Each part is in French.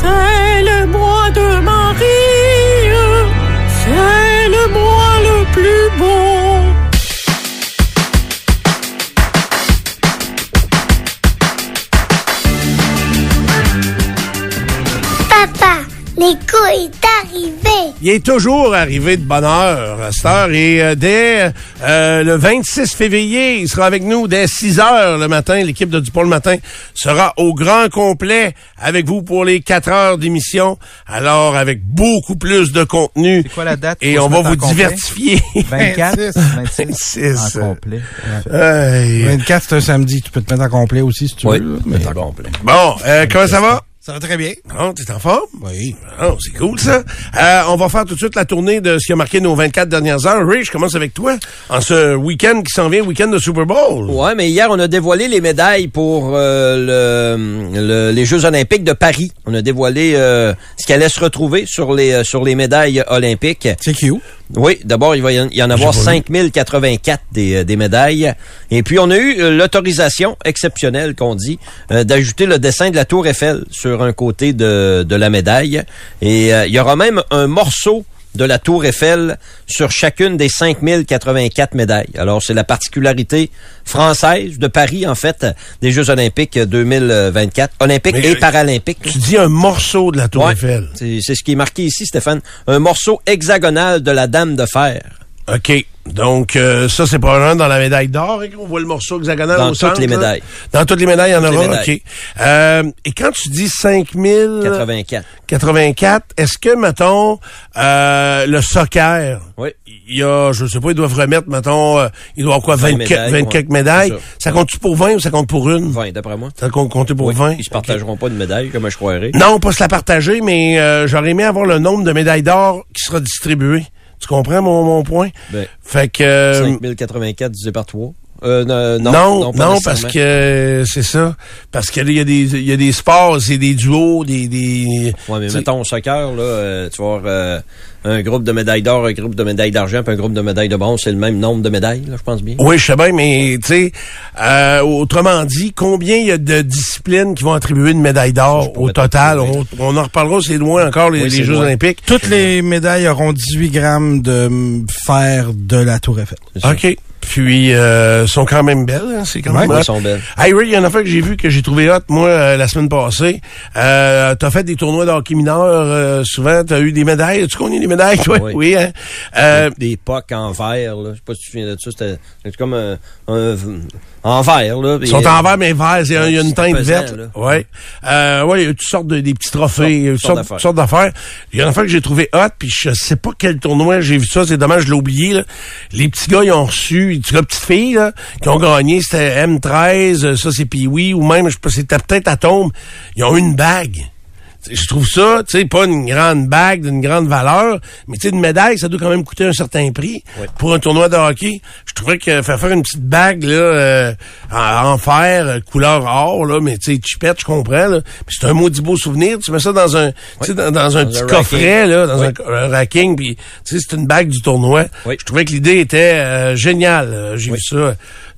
C'est le mois de Marie. C'est le mois le plus beau. Nico est arrivé. Il est toujours arrivé de bonne heure à cette heure et euh, dès euh, le 26 février, il sera avec nous dès 6 heures le matin. L'équipe de Dupont le matin sera au grand complet avec vous pour les 4 heures d'émission. Alors avec beaucoup plus de contenu. C'est quoi la date? Et on va vous diversifier. 24? 26. 26. En complet. Ouais. Hey. 24, c'est un samedi. Tu peux te mettre en complet aussi si tu Oui. veux. Mettre en complet. Bon, euh, comment ça va? Ça va très bien. Bon, t'es en forme? Oui. Oh, c'est cool ça. Euh, on va faire tout de suite la tournée de ce qui a marqué nos 24 dernières heures. Ray, je commence avec toi. En ce week-end qui s'en vient, week-end de Super Bowl. Ouais, mais hier, on a dévoilé les médailles pour euh, le, le- les Jeux olympiques de Paris. On a dévoilé euh, ce qui allait se retrouver sur les, euh, sur les médailles olympiques. C'est cute. Oui, d'abord, il va y en, il y en avoir J'ai pas vu. 5084 des, euh, des médailles. Et puis, on a eu euh, l'autorisation exceptionnelle, qu'on dit, euh, d'ajouter le dessin de la Tour Eiffel sur un côté de, de la médaille. Et euh, il y aura même un morceau de la Tour Eiffel sur chacune des 5084 médailles. Alors, c'est la particularité française de Paris, en fait, des Jeux olympiques 2024, olympiques Mais, et paralympiques. Tu dis un morceau de la Tour Ouais. Eiffel. C'est ce qui est marqué ici, Stéphane. Un morceau hexagonal de la Dame de Fer. OK. Donc, euh, ça, c'est probablement dans la médaille d'or hein, qu'on voit le morceau hexagonal Dans au toutes centre, les là. médailles. Dans toutes les médailles, il y en Toutes les aura. OK. Euh, et quand tu dis 5000... 84. 84, est-ce que, mettons, euh, le soccer, Oui. il y a, je sais pas, ils doivent remettre, mettons, euh, ils doivent avoir quoi, 20 24 médailles, 24 ouais. médailles? Ça, compte-tu pour 20 ou ça compte pour une? 20, d'après moi. Ça compte compter pour Oui, 20? Ils se partageront pas de médailles, comme je croirais. Non, pas se la partager, mais euh, j'aurais aimé avoir le nombre de médailles d'or qui sera distribué. Tu comprends mon, mon point? Ben, Fait que... euh, 5084 divisé par 3. Euh, non, non, non, non, pas parce que c'est ça. Parce qu'il y a des, il y a des sports, c'est des duos, des, des. Ouais, mais mettons au soccer, là, euh, tu vas avoir euh, un groupe de médailles d'or, un groupe de médailles d'argent, puis un groupe de médailles de bronze, c'est le même nombre de médailles, là, je pense bien. Oui, je sais bien, mais tu sais, euh, autrement dit, combien il y a de disciplines qui vont attribuer une médaille d'or au total? On, on en reparlera, c'est loin encore les, Oui, les c'est Jeux loin. olympiques. Toutes les médailles auront 18 grammes de fer de la Tour Eiffel. OK. Puis, euh, sont quand même belles, hein, c'est quand Ouais, même Oui, sont belles. Hey Ray, il y en a fait que j'ai vu que j'ai trouvé hot, moi, euh, la semaine passée. Euh, t'as fait des tournois de hockey mineur euh, souvent, t'as eu des médailles. As-tu connu des médailles, toi? Oui. hein? Euh, Des pocs en verre, là. Je sais pas si tu te souviens de ça. C'était c'était comme un, un- en verre, là. Ils sont en vert, mais vert. Il y a, une teinte verte. Ouais. Euh, ouais, il y a toutes sortes de des petits trophées, toutes sortes sortes, d'affaires. sortes d'affaires. Il y a fait que j'ai trouvé hot, puis je sais pas quel tournoi j'ai vu ça. C'est dommage, je l'ai oublié. Là. Les petits gars, ils ont reçu, les petites filles, là, qui ont gagné. C'était M13, euh, ça c'est Pee-Wee, ou même, je sais pas, c'était peut-être Atome. Ils ont eu une bague. Je trouve ça, tu sais, pas une grande bague d'une grande valeur, mais tu sais, une médaille, ça doit quand même coûter un certain prix pour un tournoi de hockey. Je trouvais que faire faire une petite bague là euh, en, en fer, euh, couleur or, là, mais tu sais, chipette, je comprends. Là. C'est un maudit beau souvenir. Tu mets ça dans un, tu sais, dans, dans un Dans petit coffret, racking. là, dans Oui. un, un racking, puis tu sais, c'est une bague du tournoi. Oui. Je trouvais que l'idée était euh, géniale. Euh, J'ai vu ça.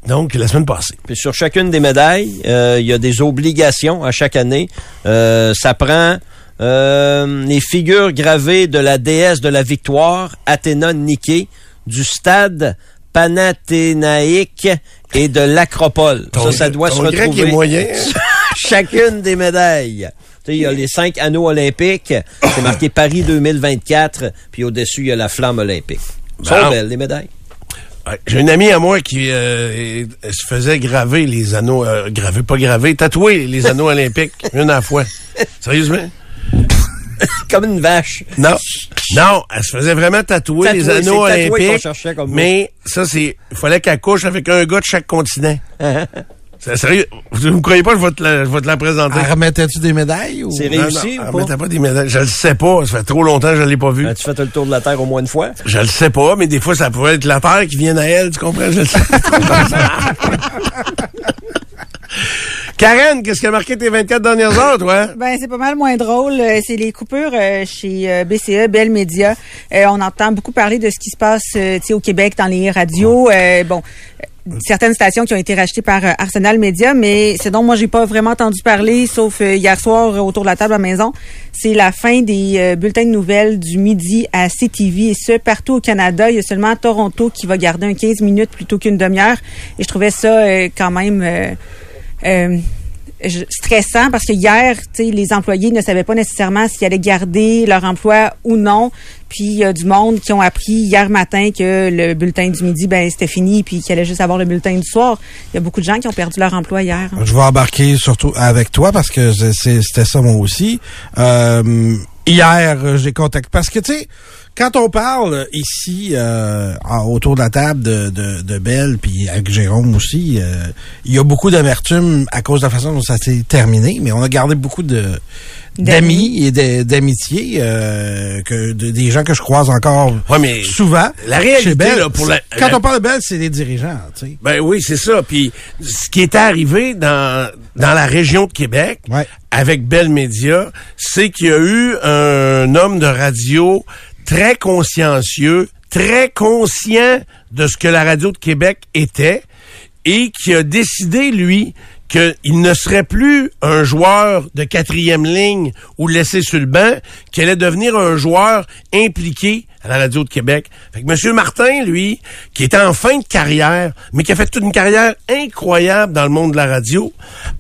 Donc, la semaine passée. Puis sur chacune des médailles, euh, il y a des obligations à chaque année. Euh, ça prend euh, les figures gravées de la déesse de la victoire, Athéna Niké, du stade panathénaïque et de l'acropole. Ça, ça doit se ton grec retrouver est moyen. chacune des médailles. Tu sais, Il y a les cinq anneaux olympiques, c'est marqué Paris 2024, puis au-dessus, il y a la flamme olympique. Sont Bon. belles, les médailles. J'ai une amie à moi qui euh, elle se faisait graver les anneaux, euh, graver, pas graver, tatouer les anneaux olympiques, une à la fois. Sérieusement? Comme une vache. Non. Non, elle se faisait vraiment tatouer, Tatouer, les anneaux olympiques. comme mais ça, c'est, il fallait qu'elle couche avec un gars de chaque continent. C'est sérieux? Vous ne croyez pas que je vais te la, je vais te la présenter? Elle remettais-tu des médailles ou? C'est Non, réussi non, ou elle pas? pas des médailles. Je le sais pas. Ça fait trop longtemps que je l'ai pas vu. As-tu fait le tour de la Terre au moins une fois? Je le sais pas, mais des fois, ça pourrait être la terre qui vient à elle, tu comprends? Je le sais. Karen, qu'est-ce qui a marqué tes 24 dernières heures, toi? Ben, c'est pas mal moins drôle. Euh, C'est les coupures euh, chez euh, BCE, Bell Media. Euh, on entend beaucoup parler de ce qui se passe tu sais, au Québec dans les radios. Euh, bon, certaines stations qui ont été rachetées par euh, Arsenal Media, mais c'est dont moi j'ai pas vraiment entendu parler, sauf euh, hier soir euh, autour de la table à la maison. C'est la fin des bulletins de nouvelles du midi à CTV et ce partout au Canada. Il y a seulement Toronto qui va garder un 15 minutes plutôt qu'une demi-heure. Et je trouvais ça quand même. euh, stressant parce que hier, les employés ne savaient pas nécessairement s'ils allaient garder leur emploi ou non. Puis il y a du monde qui ont appris hier matin que le bulletin du midi, ben c'était fini, puis qu'il allait juste avoir le bulletin du soir. Il y a beaucoup de gens qui ont perdu leur emploi hier. hein. Je vais embarquer surtout avec toi parce que c'était ça moi aussi. Euh, hier, euh, j'ai contacté parce que tu sais, quand on parle ici euh, autour de la table de, de, de Belle puis avec Jérôme aussi, euh, il y a beaucoup d'amertume à cause de la façon dont ça s'est terminé, mais on a gardé beaucoup de d'amis et d'amitié euh, que de- des gens que je croise encore Ouais, mais souvent. la réalité, chez Bell. là, pour la- quand la- on parle de Belle, c'est les dirigeants, tu sais. Ben oui, c'est ça. Puis ce qui est arrivé dans dans la région de Québec Ouais. avec Bell Media, c'est qu'il y a eu un homme de radio très consciencieux, très conscient de ce que la radio de Québec était et qui a décidé lui qu'il ne serait plus un joueur de quatrième ligne ou laissé sur le banc, qu'il allait devenir un joueur impliqué à la radio de Québec. Fait que M. Martin, lui, qui était en fin de carrière, mais qui a fait toute une carrière incroyable dans le monde de la radio,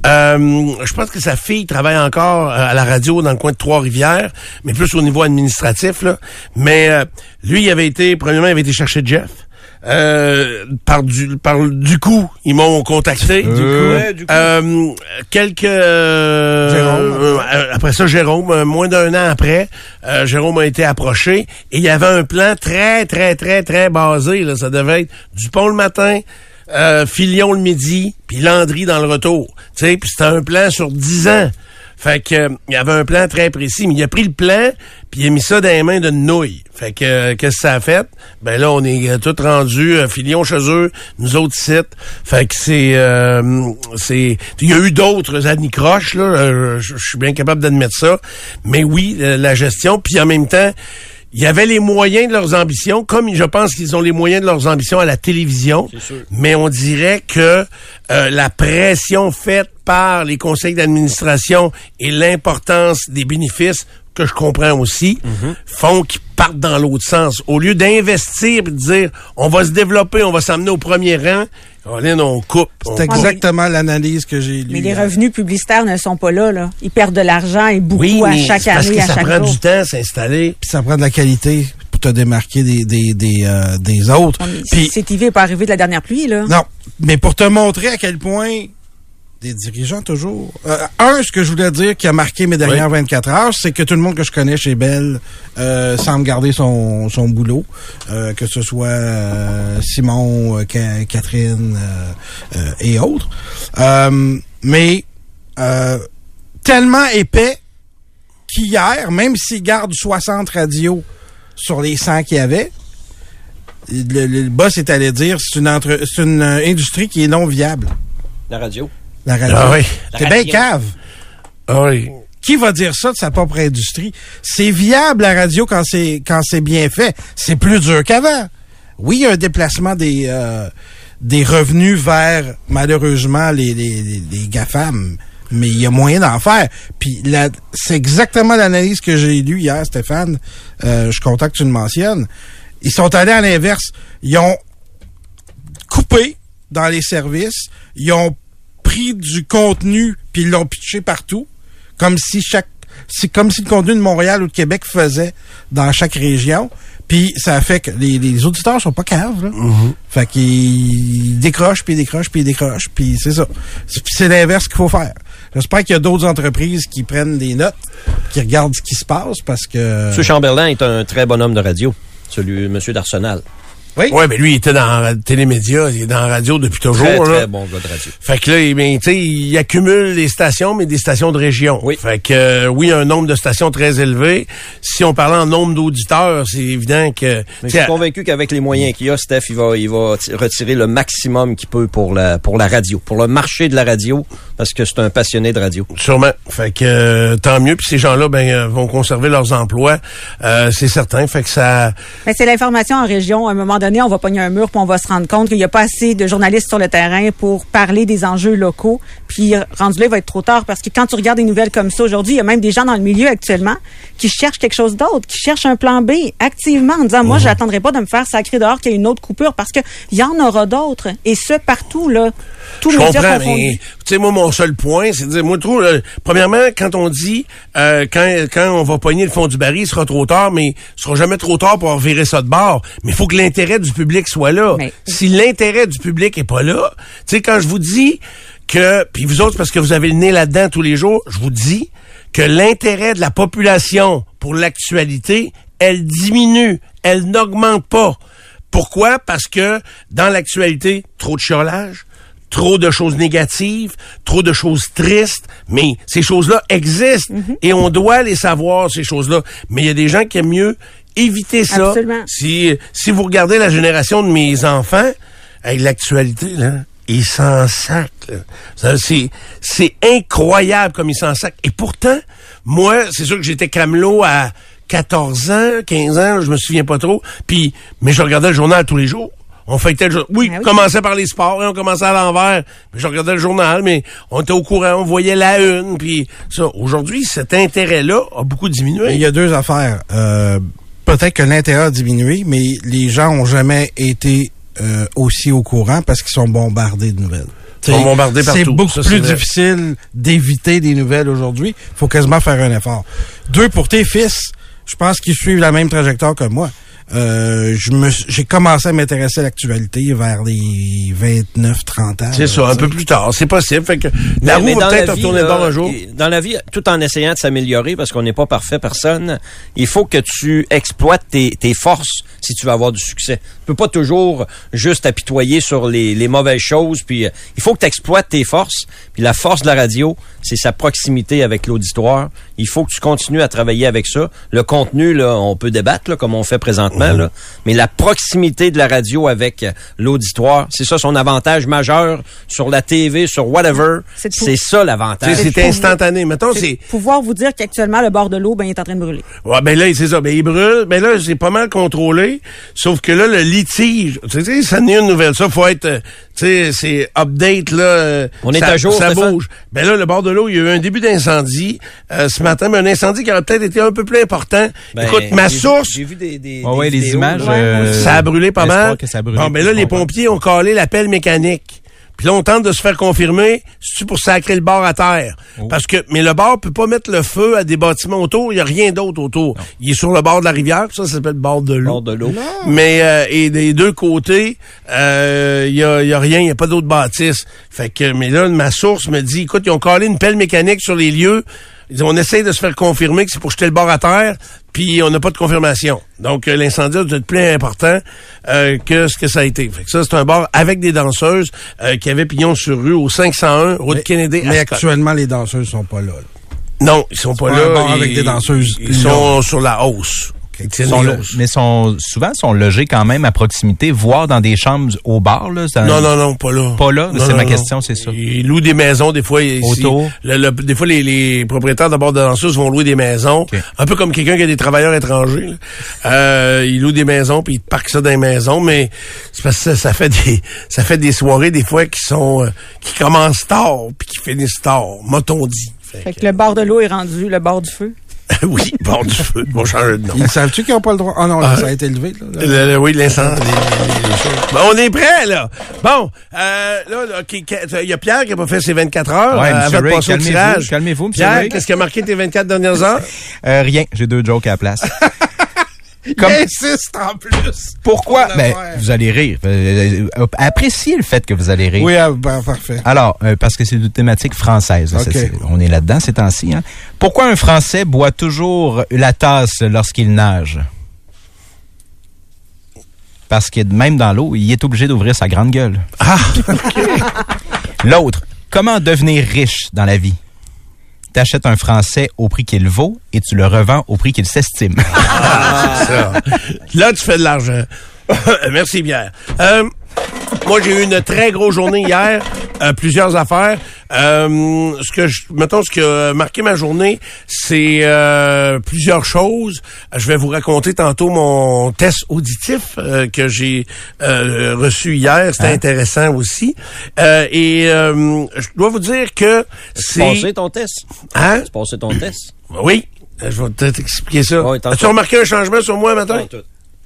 euh, je pense que sa fille travaille encore euh, à la radio dans le coin de Trois-Rivières, mais plus au niveau administratif. Mais euh, lui, il avait été, premièrement, il avait été chercher Jeff. Euh, par du par du coup ils m'ont contacté du coup, Ouais, du coup. Euh, quelques euh, Jérôme. après ça Jérôme moins d'un an après Jérôme a été approché et il y avait un plan très très très très basé là ça devait être Dupont le matin euh, Filion le midi puis Landry dans le retour tu sais puis c'était un plan sur 10 ans fait que euh, il avait un plan très précis, mais il a pris le plan puis il a mis ça dans les mains d'une nouille. Fait que euh, qu'est-ce que ça a fait? Ben là on est euh, tout rendu filion chez eux, nous autres sites. Fait que c'est c'est il y a eu d'autres anicroches là, je suis bien capable d'admettre ça, mais oui, la gestion puis en même temps il y avait les moyens de leurs ambitions, comme je pense qu'ils ont les moyens de leurs ambitions à la télévision. Mais on dirait que euh, la pression faite par les conseils d'administration et l'importance des bénéfices, que je comprends aussi, font qu'ils partent dans l'autre sens. Au lieu d'investir et de dire on va se développer, on va s'amener au premier rang, on coupe. on C'est coupe. exactement l'analyse que j'ai lue. Mais les revenus publicitaires ne sont pas là. là. Ils perdent de l'argent et beaucoup Oui, à chaque c'est parce année, que à ça chaque prend jour. du temps à s'installer. Puis ça prend de la qualité pour te démarquer des, des, des, euh, des autres. Puis, CTV n'est pas arrivé de la dernière pluie, là. non, mais pour te montrer à quel point des dirigeants toujours. Euh, un, ce que je voulais dire qui a marqué mes dernières 24 heures, c'est que tout le monde que je connais chez Bell euh, semble garder son, son boulot, euh, que ce soit euh, Simon, euh, Ca- Catherine euh, euh, et autres. Euh, mais euh, tellement épais qu'hier, même s'ils gardent 60 radios sur les 100 qu'il y avait, le, le boss est allé dire c'est une, entre, c'est une industrie qui est non viable. La radio. La radio. Ah oui. T'es bien cave. Ah oui. Qui va dire ça de sa propre industrie? C'est viable la radio quand c'est quand c'est bien fait. C'est plus dur qu'avant. Oui, il y a un déplacement des euh, des revenus vers malheureusement les les, les, les GAFAM, mais il y a moyen d'en faire. Puis la- c'est exactement l'analyse que j'ai lue hier, Stéphane. Euh, je suis content que tu le mentionnes. Ils sont allés à l'inverse. Ils ont coupé dans les services. Ils ont pris du contenu puis ils l'ont pitché partout, comme si chaque c'est comme si le contenu de Montréal ou de Québec faisait dans chaque région. Puis ça a fait que les, les auditeurs sont pas caves. Là. Fait qu'ils décrochent, puis ils décrochent, puis ils décrochent, puis c'est ça. C'est l'inverse qu'il faut faire. J'espère qu'il y a d'autres entreprises qui prennent des notes, qui regardent ce qui se passe, parce que... M. Chamberlain est un très bon homme de radio. Celui, Monsieur d'Arsenal. Oui. Ouais, mais lui, il était dans la télémédia, il est dans la radio depuis toujours. Très, là. très bon gars de radio. Fait que là, il- ben, tu sais, il accumule des stations, mais des stations de région. Oui. Fait que euh, oui, un nombre de stations très élevé. Si on parlait en nombre d'auditeurs, c'est évident que. Mais je suis convaincu qu'avec les moyens qu'il a, Steph, il va, il va retirer le maximum qu'il peut pour la, pour la radio, pour le marché de la radio, parce que c'est un passionné de radio. Sûrement. Fait que euh, tant mieux. Puis ces gens-là, ben, euh, vont conserver leurs emplois. Euh, c'est certain. Fait que ça. Mais c'est l'information en région. À un moment donné, on va pogner un mur puis on va se rendre compte qu'il n'y a pas assez de journalistes sur le terrain pour parler des enjeux locaux. Puis rendu là, il va être trop tard parce que quand tu regardes des nouvelles comme ça aujourd'hui, il y a même des gens dans le milieu actuellement qui cherchent quelque chose d'autre, qui cherchent un plan B activement en disant moi, j'attendrai pas de me faire sacrer dehors qu'il y ait une autre coupure parce que il y en aura d'autres et ce partout là, tous Je comprends, mais tu sais, moi, mon seul point, c'est de dire, moi, je trouve, là, premièrement, quand on dit, euh, quand, quand on va pogner le fond du baril, il sera trop tard, mais il sera jamais trop tard pour virer ça de bord. Mais il faut que l'intérêt du public soit là. Mais- Si l'intérêt du public est pas là, tu sais, quand je vous dis que, puis vous autres, parce que vous avez le nez là-dedans tous les jours, je vous dis que l'intérêt de la population pour l'actualité, elle diminue, elle n'augmente pas. Pourquoi? Parce que dans l'actualité, trop de chiolage, trop de choses négatives, trop de choses tristes, mais ces choses-là existent et on doit les savoir, ces choses-là. Mais il y a des gens qui aiment mieux éviter ça. Absolument. Si, si vous regardez la génération de mes enfants, avec l'actualité, là, ils s'en. Ça, C'est, c'est incroyable comme ils s'en sacent. Et pourtant, moi, c'est sûr que j'étais camelot à 14 ans, 15 ans, je me souviens pas trop. Puis, mais je regardais le journal tous les jours. On fêtait le jour- Oui, Ah oui. on commençait par les sports et on commençait à l'envers. Mais je regardais le journal, mais on était au courant, on voyait la une. Puis ça, aujourd'hui, cet intérêt-là a beaucoup diminué. Il y a deux affaires. Euh, Peut-être que l'intérêt a diminué, mais les gens ont jamais été euh, aussi au courant parce qu'ils sont bombardés de nouvelles. Ils sont bombardés C'est partout. beaucoup Ça, c'est plus vrai. difficile d'éviter des nouvelles aujourd'hui. faut quasiment faire un effort. Deux, pour tes fils, je pense qu'ils suivent la même trajectoire que moi. Euh, je me, suis- j'ai commencé à m'intéresser à l'actualité vers les 29-30 ans. C'est ça, un peu plus tard. C'est possible. Fait que la Mais- roue va peut-être retourner bord un jour. Dans la vie, tout en essayant de s'améliorer, parce qu'on n'est pas parfait personne, il faut que tu exploites tes, tes forces si tu veux avoir du succès. Tu peux pas toujours juste apitoyer sur les, les mauvaises choses. Puis euh, il faut que tu exploites tes forces. Puis la force de la radio, c'est sa proximité avec l'auditoire. Il faut que tu continues à travailler avec ça. Le contenu, là, on peut débattre, là, comme on fait présentement, là. mais la proximité de la radio avec euh, l'auditoire, c'est ça son avantage majeur sur la TV, sur whatever. C'est ça l'avantage. C'est instantané. Mettons, c'est... pouvoir vous dire qu'actuellement le bord de l'eau ben il est en train de brûler. Ouais, ben là, c'est ça. Ben, il brûle. Ben là, c'est pas mal contrôlé. Sauf que là, le litige, tu sais, ça n'est une nouvelle. Ça, faut être, euh, tu sais, c'est update, là. euh, On est à jour, Ça Stéphane? bouge. Ben là, le bord de l'eau, il y a eu un début d'incendie euh, ce matin, mais un incendie qui aurait peut-être été un peu plus important. Ben, Écoute, ma source, J'ai vu des, des, ouais, des les vidéos, images. euh, ça a brûlé pas mal. que ça a brûlé bon, ben là, les pompiers ont collé la pelle mécanique. Puis là, on tente de se faire confirmer, c'est pour sacrer le bord à terre? Oh. Parce que, mais le bord peut pas mettre le feu à des bâtiments autour. Il y a rien d'autre autour. Il est sur le bord de la rivière. Ça, ça s'appelle le bord de l'eau. Bord de l'eau. Mais euh, et des deux côtés, euh, il y, a, y a rien, il y a pas d'autres bâtisses. Fait que, mais là, ma source me dit, écoute, ils ont collé une pelle mécanique sur les lieux. Ils on essaye de se faire confirmer que c'est pour jeter le bord à terre, puis on n'a pas de confirmation. Donc euh, l'incendie doit être plus important euh, que ce que ça a été. Fait que ça, c'est un bar avec des danseuses euh, qui avaient pignon sur rue au 501 route Mais- Kennedy. Mais actuellement, les danseuses sont pas là. là. Non, ils sont pas pas là. un bar Ils- avec des danseuses Ils sont sur la hausse. Ils sont lo- mais sont souvent sont logés quand même à proximité, voire dans des chambres au bar. Là, dans- Non, non, non, pas là. Pas là? Non, C'est non, ma non. question, c'est ça. Ils louent des maisons, des fois. ici. Autour? Le- le- des fois, les, les propriétaires d'abord de danseuses vont louer des maisons. Un peu comme quelqu'un qui a des travailleurs étrangers. là. Euh, ils louent des maisons, puis ils te parquent ça dans les maisons, mais c'est parce que ça, ça fait des ça fait des soirées, des fois, qui sont euh, qui commencent tard, puis qui finissent tard, m'a-t-on dit. Fait Fait que le bord de l'eau est rendu le bord du feu. oui, bord du feu. Vont changer de nom. Ils savent-tu qu'ils n'ont pas le droit? Ah non, là, ça a été élevé. Là, Le- le- oui, l'incendie. les- les choses. Bon, on est prêt, là. Bon, euh, là, là, il y a Pierre qui a pas fait ses 24 heures. Ouais, euh, avant de passer au calmez-vous, tirage. calmez-vous, monsieur Pierre, Ray. qu'est-ce qui a marqué tes 24 dernières heures? Euh, rien, j'ai deux jokes à la place. Comme- Il insiste en plus. Pourquoi? Pour Ben, vous allez rire. Euh, appréciez le fait que vous allez rire. Oui, ah, ben, parfait. Alors, euh, parce que c'est une thématique française. on est là-dedans ces temps-ci. Hein. Pourquoi un Français boit toujours la tasse lorsqu'il nage? Parce que même dans l'eau, il est obligé d'ouvrir sa grande gueule. Ah, L'autre, comment devenir riche dans la vie? T'achètes un Français au prix qu'il vaut et tu le revends au prix qu'il s'estime. c'est ça. Là, tu fais de l'argent. Merci, Pierre. Euh, moi, j'ai eu une très grosse journée hier. euh, plusieurs affaires. Euh, ce que je, mettons, ce qui a marqué ma journée, c'est euh, plusieurs choses. Je vais vous raconter tantôt mon test auditif euh, que j'ai euh, reçu hier. C'était Hein? intéressant aussi. Euh, et euh, je dois vous dire que C'est passé ton test? Hein? C'est passé ton test? Oui. Euh, Je vais peut-être t'expliquer ça. Tantôt. As-tu remarqué un changement sur moi matin? Tout.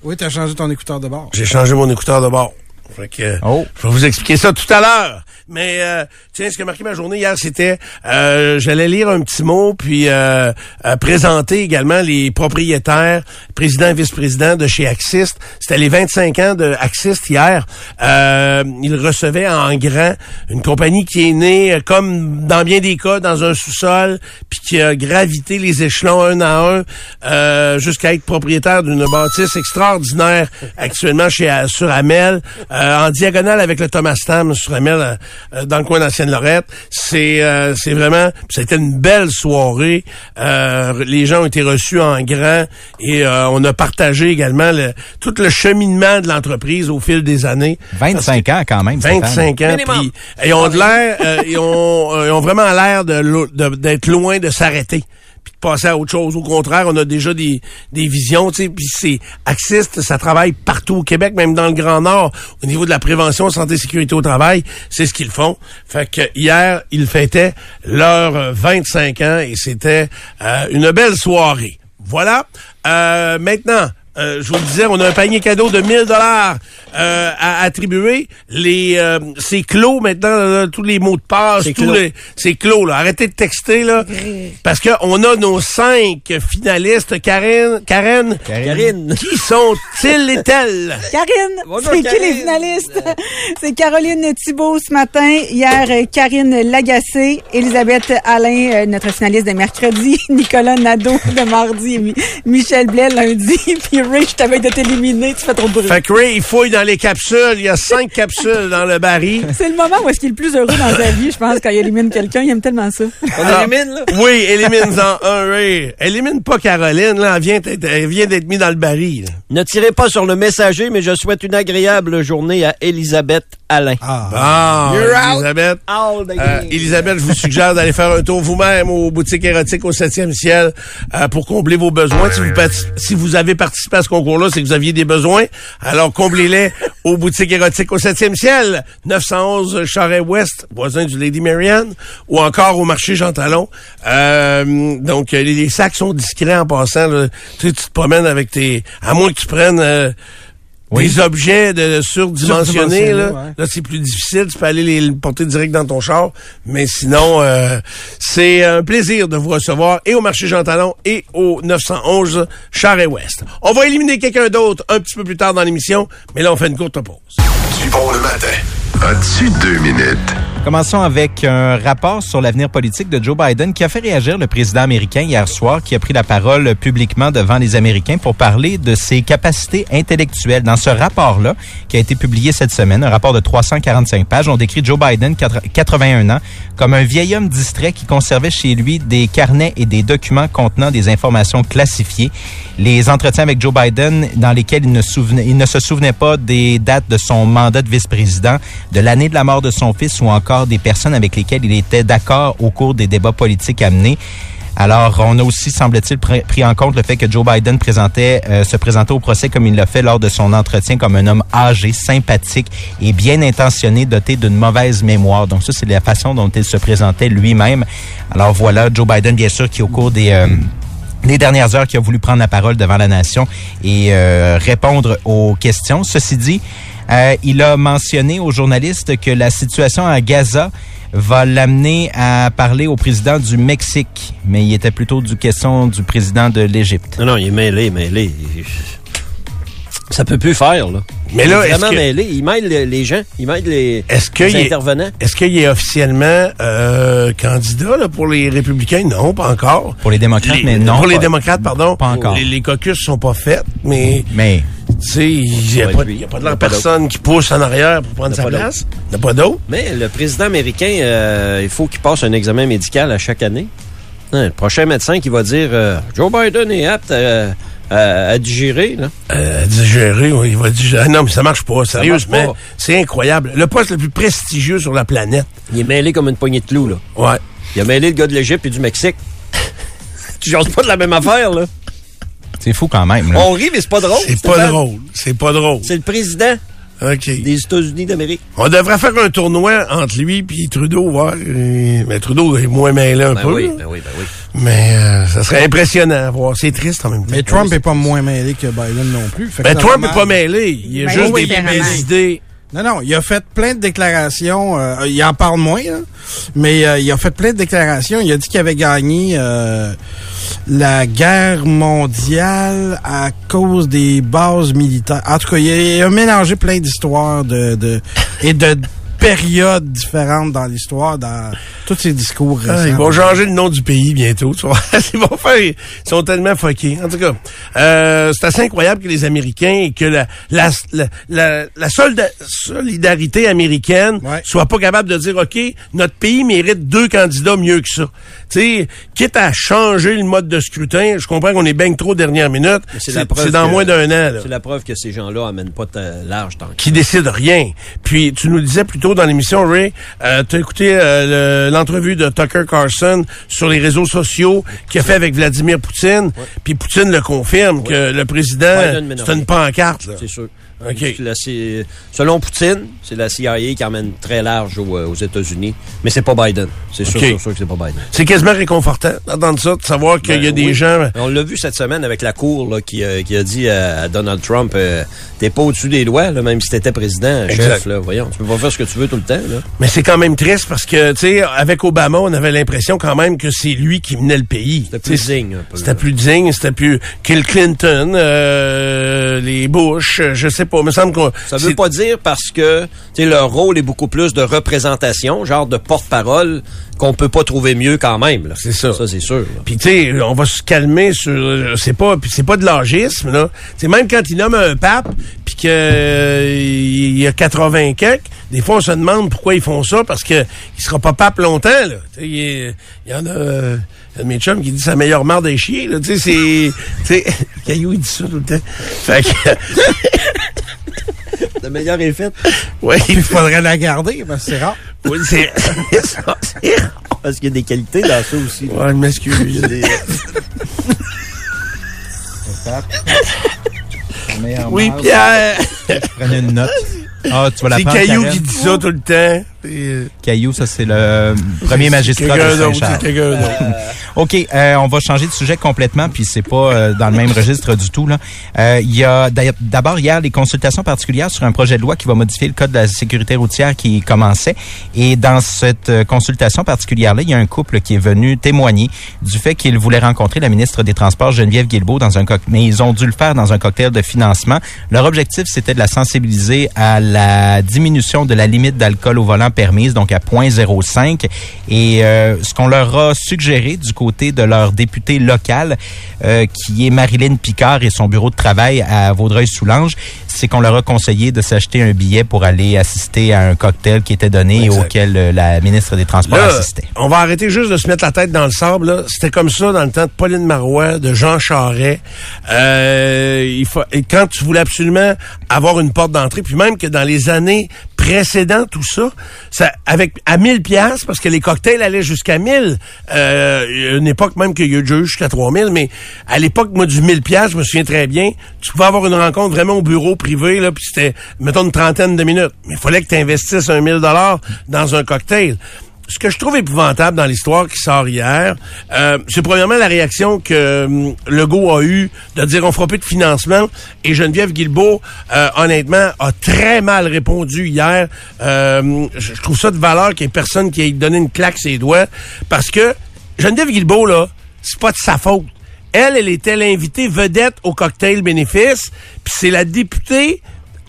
Oui, t'as changé ton écouteur de bord. J'ai changé mon écouteur de bord. Fait que, Oh. je vais vous expliquer ça tout à l'heure. Mais euh, tiens, ce qui a marqué ma journée hier, c'était euh, j'allais lire un petit mot puis euh, euh, présenter également les propriétaires, président et vice-président de chez Axist. C'était les 25 ans de Axist hier. Euh, ils recevaient en grand une compagnie qui est née, euh, comme dans bien des cas, dans un sous-sol, puis qui a gravité les échelons un à un jusqu'à être propriétaire d'une bâtisse extraordinaire actuellement chez sur Amel, en diagonale avec le Thomas Tam sur Amel, euh, dans le coin d'ancienne Lorette. C'est euh, c'est vraiment, c'était une belle soirée. Euh, les gens ont été reçus en grand et euh, on a partagé également le, tout le cheminement de l'entreprise au fil des années. 25 ans quand même. Stéphane. 25 ans. Puis, ils ont de l'air, euh, ils, ont, euh, ils ont vraiment l'air de- d'être loin de s'arrêter puis de passer à autre chose. Au contraire, on a déjà des, des visions, tu sais, puis c'est Axiste, ça travaille partout au Québec, même dans le Grand Nord, au niveau de la prévention, santé, sécurité au travail, c'est ce qu'ils font. Fait que hier, ils fêtaient leurs 25 ans et c'était euh, une belle soirée. Voilà. Euh, maintenant, euh, je vous le disais, on a un panier cadeau de 1000 dollars euh, à attribuer. Les, euh, c'est clos maintenant, là, tous les mots de passe, C'est tous clos. les, c'est clos là. Arrêtez de texter là, parce que on a nos cinq finalistes. Karen, Karen, Karine. qui sont-ils et elles Karine, Bonjour, c'est qui Karine. les finalistes? c'est Caroline Thibault ce matin. Hier, Karine Lagacé, Elisabeth Alain, euh, notre finaliste de mercredi, Nicolas Nadeau de mardi, Michel Blais lundi. Puis Ray, je t'avais de t'éliminer, tu fais trop de bruit. Fait que Ray, il fouille dans les capsules. Il y a cinq capsules dans le baril. C'est le moment où est-ce qu'il est le plus heureux dans sa vie, je pense, quand il élimine quelqu'un. Il aime tellement ça. On élimine, là? Oui, élimine-en un, Ray. Élimine pas Caroline, là. Elle vient d'être, elle vient d'être mise dans le baril. là. Ne tirez pas sur le messager, mais je souhaite une agréable journée à Elisabeth Alain. Ah. Bon, You're out. Elisabeth. All the Euh, game. Elisabeth, je vous suggère d'aller faire un tour vous-même aux boutiques érotiques au 7e ciel euh, pour combler vos besoins. Si vous, si vous avez participé à ce concours-là, c'est que vous aviez des besoins. Alors, comblez-les aux boutiques érotiques au 7e ciel, 911 Charret-Ouest, voisin du Lady Marianne, ou encore au marché Jean Talon. Euh, donc, les, les sacs sont discrets en passant. là. Tu sais, tu te promènes avec tes... À moins que tu prennes... euh, Des objets de surdimensionnés, Surdimensionnés, là, ouais. là c'est plus difficile. Tu peux aller les porter direct dans ton char. Mais sinon, euh, c'est un plaisir de vous recevoir et au marché Jean Talon et au 911 Charret-Ouest. On va éliminer quelqu'un d'autre un petit peu plus tard dans l'émission, mais là, on fait une courte pause. Du bon le matin. As-tu deux minutes? Commençons avec un rapport sur l'avenir politique de Joe Biden qui a fait réagir le président américain hier soir, qui a pris la parole publiquement devant les Américains pour parler de ses capacités intellectuelles. Dans ce rapport-là, qui a été publié cette semaine, un rapport de 345 pages, on décrit Joe Biden, 81 ans, comme un vieil homme distrait qui conservait chez lui des carnets et des documents contenant des informations classifiées. Les entretiens avec Joe Biden, dans lesquels il ne, se souvenait pas des dates de son mandat de vice-président, de l'année de la mort de son fils ou encore des personnes avec lesquelles il était d'accord au cours des débats politiques amenés. Alors, on a aussi, semble-t-il, pr- pris en compte le fait que Joe Biden présentait, euh, se présentait au procès comme il l'a fait lors de son entretien comme un homme âgé, sympathique et bien intentionné, doté d'une mauvaise mémoire. Donc ça, c'est la façon dont il se présentait lui-même. Alors voilà, Joe Biden, bien sûr, qui au cours des... euh, les dernières heures qui a voulu prendre la parole devant la nation et euh, répondre aux questions. Ceci dit, euh, il a mentionné aux journalistes que la situation à Gaza va l'amener à parler au président du Mexique, mais il était plutôt du question du président de l'Égypte. Non, non, il est mêlé, mêlé. Ça peut plus faire, là. Mais là, il est est-ce vraiment que- mêlé. Il mêle les, les gens. Il mêle les, Est-ce les qu'il est, intervenants. est-ce qu'il est officiellement euh, candidat là, pour les républicains? Non, pas encore. Pour les démocrates, Les- mais non. Pour les démocrates, pardon. Pas encore. Les, les caucus sont pas faits, mais Mais Tu sais, il n'y a, pas- lui. il y a pas de la pas personne qui pousse en arrière pour prendre Il y a sa pas place. Il n'y a pas d'autre. Mais le président américain, euh, il faut qu'il passe un examen médical à chaque année. Hein, le prochain médecin qui va dire euh, Joe Biden est apte à, à- à digérer. Là. Euh, digérer, oui, il va digérer. Ah Non, mais ça marche pas, sérieusement. C'est incroyable. Le poste le plus prestigieux sur la planète. Il est mêlé comme une poignée de clous. Là. Ouais. Il a mêlé le gars de l'Égypte et du Mexique. tu jases pas de la même affaire, là. C'est fou quand même. là. On rit, mais c'est pas drôle. C'est pas drôle. C'est pas drôle. C'est le président OK. des États-Unis d'Amérique. On devrait faire un tournoi entre lui et Trudeau, voir. euh, Mais Trudeau est moins mêlé un Ben peu. oui, ben oui, ben oui. Mais euh, ça serait impressionnant à voir. C'est triste en même temps. Mais Trump est pas moins mêlé que Biden non plus. Fait que Ben, Trump n'est pas mêlé. Il y a Ben juste oui, des, des idées. Non, non, il a fait plein de déclarations. euh, il en parle moins, là, mais euh, il a fait plein de déclarations. Il a dit qu'il avait gagné euh, la guerre mondiale à cause des bases militaires. En tout cas, il a, il a mélangé plein d'histoires de, de et de périodes différentes dans l'histoire, dans tous ses discours Ah, récents. ils vont changer le nom du pays bientôt. tu vois. Ils vont faire. Ils sont tellement fuckés. En tout cas, euh, c'est assez incroyable que les Américains et que la la la, la, la solda- solidarité américaine Ouais. soit pas capable de dire OK, notre pays mérite deux candidats mieux que ça. Tu sais, quitte à changer le mode de scrutin, je comprends qu'on est bien trop dernière minute. Mais c'est dans que- moins d'un an. là C'est la preuve que ces gens-là amènent pas de large tant que qui décide rien. Puis tu nous disais plus tôt dans l'émission, Ray, euh, tu as écouté euh, le- l'entrevue de Tucker Carlson sur les réseaux sociaux qu'il a fait avec Vladimir Poutine. Puis Poutine le confirme que le président, c'est une pancarte. Là. C'est sûr. OK. C'est la selon Poutine, c'est la CIA qui emmène très large aux, euh, aux États-Unis. Mais c'est pas Biden. C'est sûr, sûr, sûr que c'est pas Biden. C'est quasiment réconfortant d'entendre ça, de savoir qu'il y a Ben, des oui. gens... On l'a vu cette semaine avec la Cour là, qui, euh, qui a dit à, à Donald Trump euh, T'es pas au-dessus des lois, là, même si t'étais président, Exact. chef. Là, voyons, tu peux pas faire ce que tu veux tout le temps. Là. Mais c'est quand même triste parce que, tu sais, avec Obama, on avait l'impression quand même que c'est lui qui menait le pays. C'était plus digne. C'était plus digne, c'était plus Kill Clinton, euh, les Bush, euh, je sais pas. Il me semble qu'on... Ça veut pas dire parce que leur rôle est beaucoup plus de représentation, genre de porte-parole, qu'on peut pas trouver mieux quand même. là. C'est ça. Ça, c'est sûr. là. Puis tu sais, on va se calmer sur euh, c'est pas puis c'est pas de l'âgisme là. C'est même quand il nomme un pape puis que euh, il y a 80 quelques, des fois on se demande pourquoi ils font ça parce que il sera pas pape longtemps là. Il y, il y en a euh, un mes chums qui dit sa meilleure mère des chiens là, tu sais c'est tu sais Caillou il dit ça tout le temps. Fait que Le meilleur est fait ouais, Il faudrait la garder parce que c'est rare. oui, c'est c'est rare. parce qu'il y a des qualités dans ça aussi. Ouais, je m'excuse. Des- Oui, Pierre. Prenez une note. Ah, tu vas la C'est prendre, Caillou Karen? qui dit ça tout le temps. Euh, Caillou, ça c'est le premier magistrat de Saint-Charles. d'autre. OK, euh, on va changer de sujet complètement, puis c'est pas euh, dans le même registre du tout. là. Euh, Il y a d'abord hier les consultations particulières sur un projet de loi qui va modifier le code de la sécurité routière qui commençait. Et dans cette euh, consultation particulière-là, il y a un couple qui est venu témoigner du fait qu'il voulait rencontrer la ministre des Transports, Geneviève Guilbeault, dans un cocktail. Mais ils ont dû le faire dans un cocktail de financement. Leur objectif, c'était de la sensibiliser à la diminution de la limite d'alcool au volant permise, donc à 0.05. Et euh, ce qu'on leur a suggéré du côté de leur député local, euh, qui est Marilyn Picard et son bureau de travail à Vaudreuil-Soulanges, c'est qu'on leur a conseillé de s'acheter un billet pour aller assister à un cocktail qui était donné et auquel euh, la ministre des Transports Là, assistait. on va arrêter juste de se mettre la tête dans le sable. C'était comme ça dans le temps de Pauline Marois, de Jean Charret. Euh, il faut, et quand tu voulais absolument avoir une porte d'entrée, puis même que dans les années précédentes, tout ça, ça avec à 1000 pièces parce que les cocktails allaient jusqu'à 1000. Euh, une époque même qu'il y a eu jusqu'à 3000, mais à l'époque, moi, du 1000 pièces, je me souviens très bien, tu pouvais avoir une rencontre vraiment au bureau privé, là, puis c'était, mettons, une trentaine de minutes. Mais il fallait que tu investisses un 1000 dollars dans un cocktail ce que je trouve épouvantable dans l'histoire qui sort hier, euh, c'est premièrement la réaction que hum, Legault a eue de dire on fera plus de financement. Et Geneviève Guilbeault, euh, honnêtement, a très mal répondu hier. Euh, je trouve ça de valeur qu'il y ait personne qui ait donné une claque ses doigts. Parce que Geneviève Guilbeault, là, c'est pas de sa faute. Elle, elle était l'invitée vedette au cocktail bénéfice. Puis c'est la députée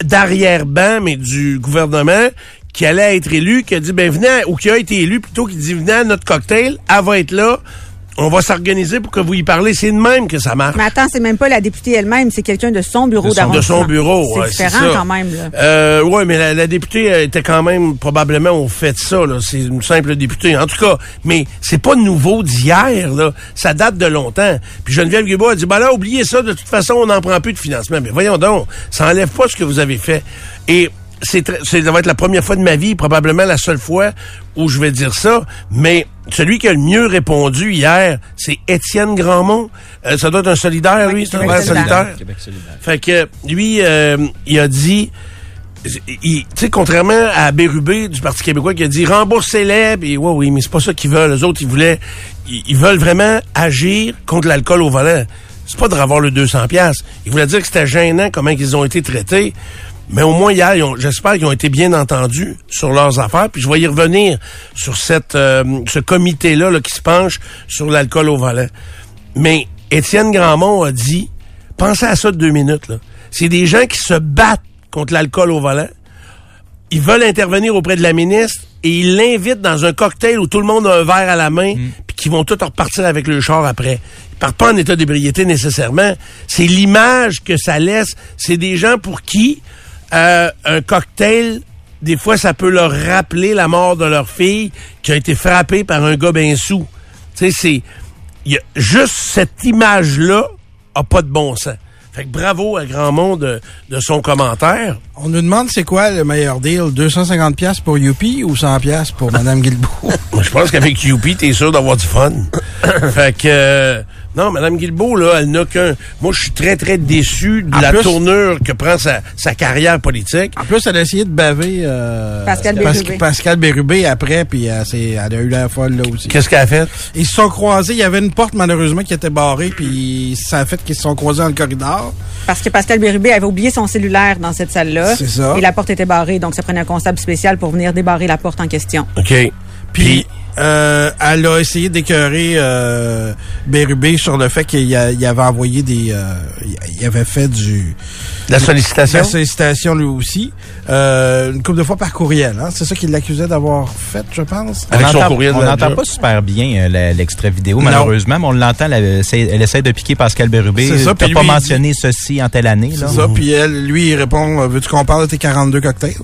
d'arrière-ban, mais du gouvernement, qui allait être élue, qui a dit, ben venez, ou qui a été élue plutôt, qui dit, venez notre cocktail, elle va être là, on va s'organiser pour que vous y parlez. C'est de même que ça marche. Mais attends, c'est même pas la députée elle-même, c'est quelqu'un de son bureau d'arrondissement. de son bureau, C'est ouais, c'est différent ça. quand même. Euh, ouais, mais la, la députée était quand même probablement au fait de ça. là. C'est une simple députée. En tout cas, mais c'est pas nouveau d'hier. là. Ça date de longtemps. Puis Geneviève Guilbeault a dit, ben là, oubliez ça. De toute façon, on n'en prend plus de financement. Mais voyons donc, ça enlève pas ce que vous avez fait. Et c'est, très- c'est- ça va être la première fois de ma vie, probablement la seule fois où je vais dire ça. Mais celui qui a le mieux répondu hier, c'est Étienne Grandmont. Euh, ça doit être un solidaire, lui, c'est un Québec solidaire. solidaire. Fait que lui, euh, il a dit, il- tu sais, contrairement à Bérubé du Parti québécois qui a dit remboursez-les, puis ouais, oui, mais c'est pas ça qu'ils veulent. Les autres, ils voulaient, ils, ils veulent vraiment agir contre l'alcool au volant. C'est pas de revoir le 200 pièces. Ils voulaient dire que c'était gênant comment ils ont été traités. Mais au moins hier, ils ont- j'espère qu'ils ont été bien entendus sur leurs affaires. Puis je vais y revenir sur cette, euh, ce comité-là là, qui se penche sur l'alcool au volant. Mais Étienne Grandmont a dit, pensez à ça de deux minutes. là. C'est des gens qui se battent contre l'alcool au volant. Ils veulent intervenir auprès de la ministre et ils l'invitent dans un cocktail où tout le monde a un verre à la main puis qu'ils vont tous repartir avec le char après. Ils partent pas en état d'ébriété nécessairement. C'est l'image que ça laisse. C'est des gens pour qui euh, un cocktail, des fois, ça peut leur rappeler la mort de leur fille qui a été frappée par un gars bien sous. Tu sais, c'est... y a juste cette image-là a pas de bon sens. Fait que bravo à Grand Monde de, de son commentaire. On nous demande c'est quoi le meilleur deal, 250 pièces pour Youpi ou 100 pièces pour Madame Guilbeault? Moi, je pense qu'avec Youpi, t'es sûr d'avoir du fun. fait que... euh, non, Mme Guilbeault, là, elle n'a qu'un... Moi, je suis très, très déçu de En la plus- tournure que prend sa, sa carrière politique. En plus, elle a essayé de baver euh, Pascal Pas- Bérubé. Pascal Bérubé après, puis elle, s'est- elle a eu la folle là aussi. Qu'est-ce qu'elle a fait? Ils se sont croisés. Il y avait une porte, malheureusement, qui était barrée, puis ça a fait qu'ils se sont croisés dans le corridor. Parce que Pascal Bérubé avait oublié son cellulaire dans cette salle-là. C'est ça. Et la porte était barrée, donc ça prenait un constable spécial pour venir débarrer la porte en question. OK. Puis, euh, elle a essayé d'écœurer euh, Bérubé sur le fait qu'il avait envoyé des... euh, il- avait fait du... La sollicitation? La sollicitation, lui aussi. Euh, une couple de fois par courriel. Hein? C'est ça qu'il l'accusait d'avoir fait, je pense. Avec on son entend- courriel de On la n'entend pas super bien euh, l'extrait vidéo, Non. malheureusement, mais on l'entend. Elle essaie de piquer Pascal Bérubé. C'est ça, T'as pas lui, mentionné ceci en telle année. là. C'est ça. Puis elle, lui, il répond, veux-tu qu'on parle de tes 42 cocktails?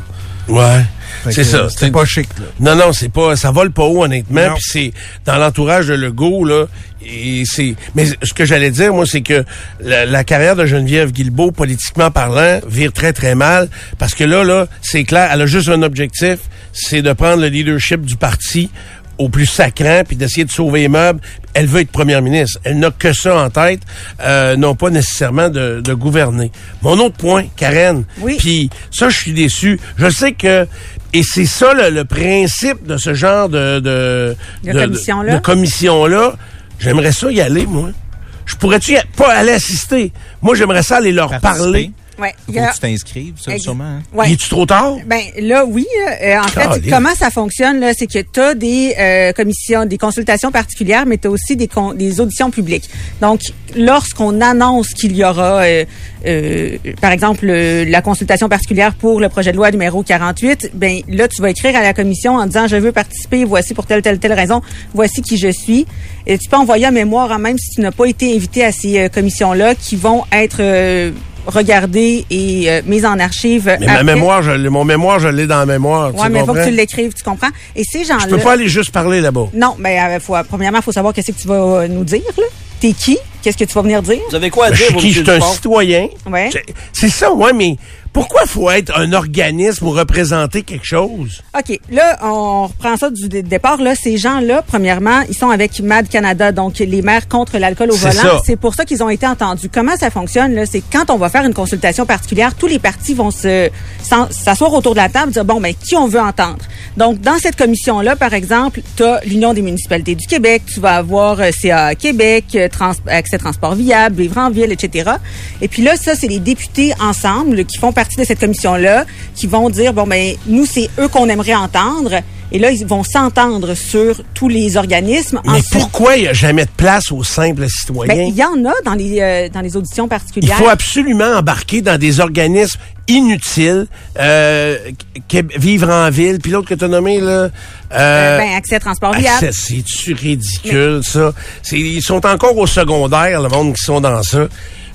Ouais. C'est ça. C'était pas chic, là. Non, non, c'est pas, ça vole pas haut, honnêtement. Puis c'est dans l'entourage de Legault, là. Et c'est, mais ce que j'allais dire, moi, c'est que la, la carrière de Geneviève Guilbeault, politiquement parlant, vire très, très mal. Parce que là, là, c'est clair, elle a juste un objectif, c'est de prendre le leadership du parti au plus sacrant, puis d'essayer de sauver les meubles. Elle veut être première ministre. Elle n'a que ça en tête, euh, non pas nécessairement de, de gouverner. Mon autre point, Karen, Oui. puis ça, je suis déçu. Je sais que, et c'est ça le, le principe de ce genre de... De, De commission-là? de commission-là. J'aimerais ça y aller, moi. Je pourrais-tu y- pas aller assister? Moi, j'aimerais ça aller leur Participer. parler. Ouais. Faut a- que tu t'inscrives, ça, Ex- sûrement. hein? Ouais. Est-tu trop tard? Ben là, oui. euh, en fait, comment ça fonctionne là, c'est que tu as des euh, commissions, des consultations particulières, mais tu as aussi des, con- des auditions publiques. Donc, lorsqu'on annonce qu'il y aura, euh, euh, par exemple, euh, la consultation particulière pour le projet de loi numéro 48, ben là, tu vas écrire à la commission en disant je veux participer, voici pour telle telle telle raison, voici qui je suis. Et tu peux envoyer un mémoire, hein, même si tu n'as pas été invité à ces euh, commissions-là, qui vont être regardées et euh, mises en archive. Mais ma mémoire, je l'ai- mon mémoire, je l'ai dans la mémoire. Ouais, tu mais il faut que tu l'écrives, tu comprends? Et ces gens-là. Je peux pas aller juste parler là-bas. Non, mais euh, faut, premièrement, il faut savoir qu'est-ce que tu vas euh, nous dire, là. T'es qui? Qu'est-ce que tu vas venir dire? Vous avez quoi à Ben, Je dire, suis vous, qui? Je suis un citoyen. Ouais. C'est- C'est ça, ouais, mais pourquoi faut être un organisme pour représenter quelque chose? OK. Là, on reprend ça du dé- départ. Là, ces gens-là, premièrement, ils sont avec MAD Canada, donc les maires contre l'alcool au C'est volant. ça. C'est pour ça qu'ils ont été entendus. Comment ça fonctionne, là? C'est quand on va faire une consultation particulière, tous les partis vont se s'en- s'asseoir autour de la table et dire, bon, ben, qui on veut entendre? Donc, dans cette commission-là, par exemple, tu as l'Union des municipalités du Québec, tu vas avoir euh, CA Québec, euh, trans Accès Transport Viable, Vivre en Ville, etc. Et puis là, ça, c'est les députés ensemble qui font partie de cette commission-là qui vont dire, bon, ben, nous, c'est eux qu'on aimerait entendre. Et là, ils vont s'entendre sur tous les organismes. Mais Ensuite, pourquoi il n'y a jamais de place aux simples citoyens? ben, il y en a dans les, euh, dans les auditions Il particulières. faut absolument embarquer dans des organismes inutiles, euh, vivre en ville, puis l'autre que tu as nommé, là... Euh, ben, accès à transport viable. C'est-tu ridicule, ça? Ils sont encore au secondaire, le monde qui sont dans ça.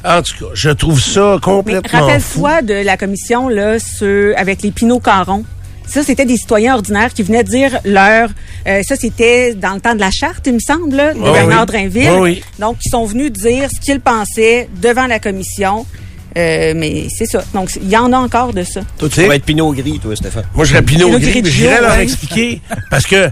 En tout cas, je trouve ça complètement fou. rappelle-toi de la commission là, sur, avec les Pinot Caron. Ça, c'était des citoyens ordinaires qui venaient dire leur... euh, ça, c'était dans le temps de la charte, il me semble, là, de Oui, Bernard oui. Drainville. Oui, oui. Donc, ils sont venus dire ce qu'ils pensaient devant la commission. Euh, mais c'est ça. Donc, il y en a encore de ça. Toi, tu Ça sais, va être Pinot Gris, toi, Stéphane. Moi, je serais Pinot Pinot Gris, Gris j'irais leur ouais. expliquer. Parce que, euh,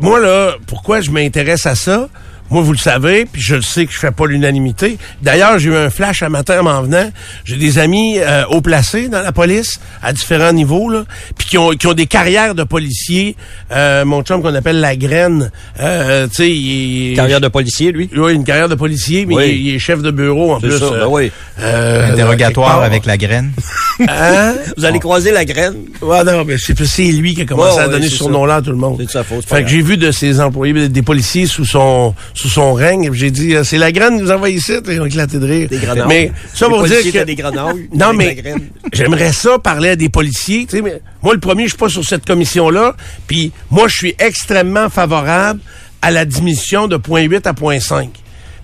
moi, là, pourquoi je m'intéresse à ça? Moi, vous le savez, puis je le sais que je fais pas l'unanimité. D'ailleurs, j'ai eu un flash un matin en m'en venant. J'ai des amis euh, haut placés dans la police, à différents niveaux, là, puis qui ont, qui ont des carrières de policiers. Euh, mon chum qu'on appelle la graine, euh, tu sais, il est... Carrière de policier, lui? Oui, une carrière de policier, mais Oui. il, est- il est chef de bureau en C'est plus. ça, ben euh, oui. euh, Interrogatoire avec la graine. Hein? Vous allez croiser la graine? Ouais, non, mais c'est c'est lui qui a commencé Ouais, à ouais, donner ce ça. nom-là à tout le monde. C'est de sa faute, Fait que j'ai vu de ses employés, des policiers sous son sous son règne, j'ai dit, euh, c'est la graine qui nous envoie ici, et ils ont éclaté de rire. Des. Mais ça pour dire que... des grenouilles Non, mais j'aimerais ça parler à des policiers. Mais moi, le premier, je suis pas sur cette commission-là, puis moi, je suis extrêmement favorable à la diminution de 0.8 à 0.5.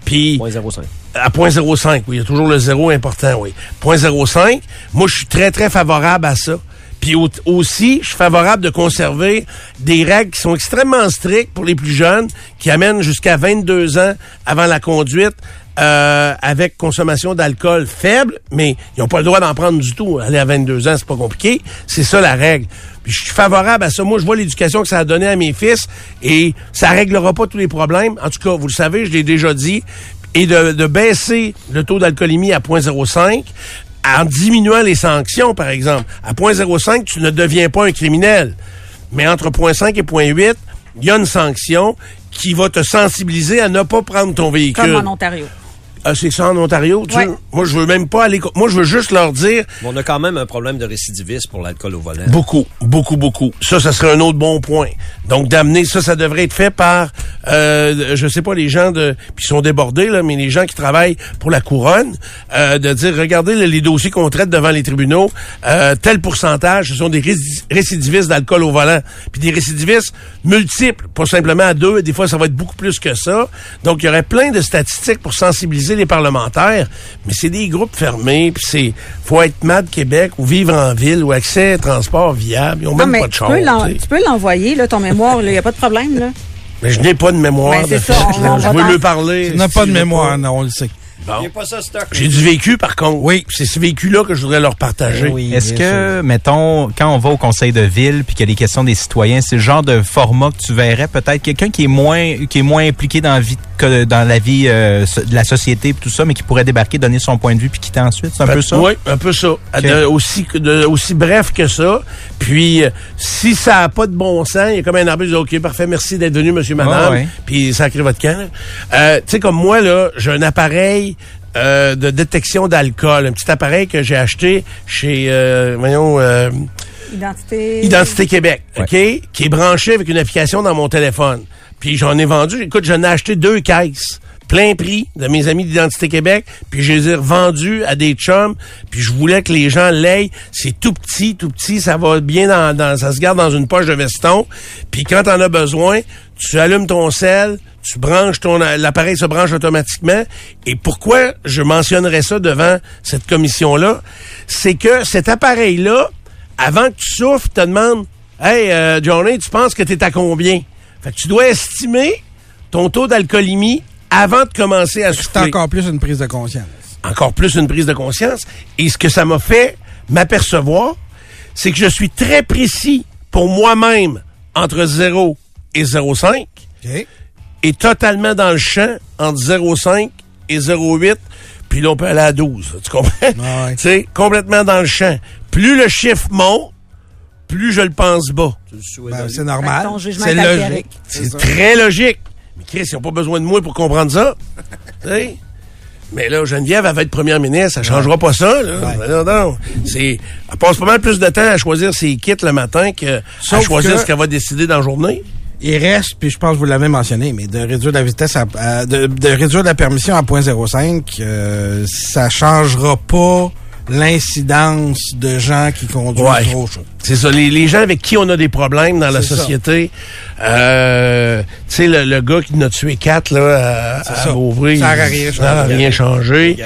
Puis... 0.05. À 0.05, oui. Il y a toujours le zéro important, oui. 0.05, moi, je suis très, très favorable à ça. Puis au- aussi, je suis favorable de conserver des règles qui sont extrêmement strictes pour les plus jeunes, qui amènent jusqu'à 22 ans avant la conduite, euh, avec consommation d'alcool faible, mais ils n'ont pas le droit d'en prendre du tout. Aller à 22 ans, c'est pas compliqué. C'est ça la règle. Puis je suis favorable à ça. Moi, je vois l'éducation que ça a donné à mes fils et ça réglera pas tous les problèmes. En tout cas, vous le savez, je l'ai déjà dit. Et de, de baisser le taux d'alcoolémie à 0.05 en diminuant les sanctions, par exemple. À 0.05, tu ne deviens pas un criminel. Mais entre 0.5 et 0.8, il y a une sanction qui va te sensibiliser à ne pas prendre ton véhicule. Comme en Ontario. Ah, c'est ça en Ontario, tu Ouais. sais? Moi, je veux même pas aller... Moi, je veux juste leur dire Mais on a quand même un problème de récidivisme pour l'alcool au volant. Beaucoup, beaucoup, beaucoup. Ça, ça serait un autre bon point. Donc, d'amener ça, ça devrait être fait par, euh, je sais pas, les gens de, puis ils sont débordés là, mais les gens qui travaillent pour la couronne, euh, de dire, regardez là, les dossiers qu'on traite devant les tribunaux, euh, tel pourcentage, ce sont des réci- récidivistes d'alcool au volant, puis des récidivistes multiples, pas simplement à deux. Des fois, ça va être beaucoup plus que ça. Donc, il y aurait plein de statistiques pour sensibiliser les parlementaires, mais c'est des groupes fermés, puis c'est, faut être MAD Québec ou vivre en ville ou accès à transport viable. Ils ont Non, même mais pas de tu char. peux l'en- tu peux l'envoyer, là, ton mémoire, il n'y a pas de problème. Là. Mais je n'ai pas de mémoire Ben, de c'est fait. ça, on- on je veux lui parler. Tu n'as pas de je mémoire, non, on le sait. Bon. Pas ça stock. J'ai du vécu, par contre. Oui. C'est ce vécu-là que je voudrais leur partager. Est-ce que, mettons, quand on va au conseil de ville puis qu'il y a des questions des citoyens, c'est le genre de format que tu verrais? Peut-être quelqu'un qui est moins qui est moins impliqué dans la vie que dans la vie euh, de la société et tout ça, mais qui pourrait débarquer, donner son point de vue puis quitter ensuite? C'est un peu ça? Oui, un peu ça. De- aussi, de- aussi bref que ça. Puis, euh, si ça n'a pas de bon sens, il y a comme un arbitre qui dit, OK, parfait, merci d'être venu, monsieur, madame. Ah ouais. Puis, sacrez votre camp. là. Euh, tu sais, comme moi, là, j'ai un appareil euh, de détection d'alcool. Un petit appareil que j'ai acheté chez, euh, voyons... euh, Identité. Identité Québec, OK? Qui est branché avec une application dans mon téléphone. Puis j'en ai vendu, écoute, j'en ai acheté deux caisses. Plein prix de mes amis d'Identité Québec, puis je les ai revendus à des chums, puis je voulais que les gens l'aient. C'est tout petit, tout petit, ça va bien dans, dans- ça se garde dans une poche de veston. Puis quand t'en as besoin, tu allumes ton sel, tu branches ton l'appareil se branche automatiquement. Et pourquoi je mentionnerais ça devant cette commission-là, c'est que cet appareil-là, avant que tu souffles, te demande Hey, euh, Johnny, tu penses que tu es à combien? Fait que tu dois estimer ton taux d'alcoolémie avant de commencer à C'est souffler. encore plus une prise de conscience? Encore plus une prise de conscience. Et ce que ça m'a fait m'apercevoir, c'est que je suis très précis pour moi-même entre 0 et 0,5 OK. et totalement dans le champ entre 0,5 et 0,8 puis là, on peut aller à 12. Tu comprends? Ah ouais. Tu sais, complètement dans le champ. Plus le chiffre monte, plus je le pense bas. Ben, c'est normal. C'est est logique. C'est très logique. Mais Chris, ils n'ont pas besoin de moi pour comprendre ça. Mais là, Geneviève, elle va être première ministre, ça changera pas ça, là. Mais Non, non. C'est, elle passe pas mal plus de temps à choisir ses kits le matin que à choisir que- ce qu'elle va décider dans la journée. Il reste, puis je pense que vous l'avez mentionné, mais de réduire la vitesse à, à- de, de réduire la permission à 0.05, euh, ça changera pas l'incidence de gens qui conduisent Ouais. trop chaud. C'est ça. Les, les gens avec qui on a des problèmes dans la ça. société, euh, tu sais, le, le gars qui nous a tué quatre, là, à, à ça. Beauvry, Ça aurait rien ça aurait changé. rien changé.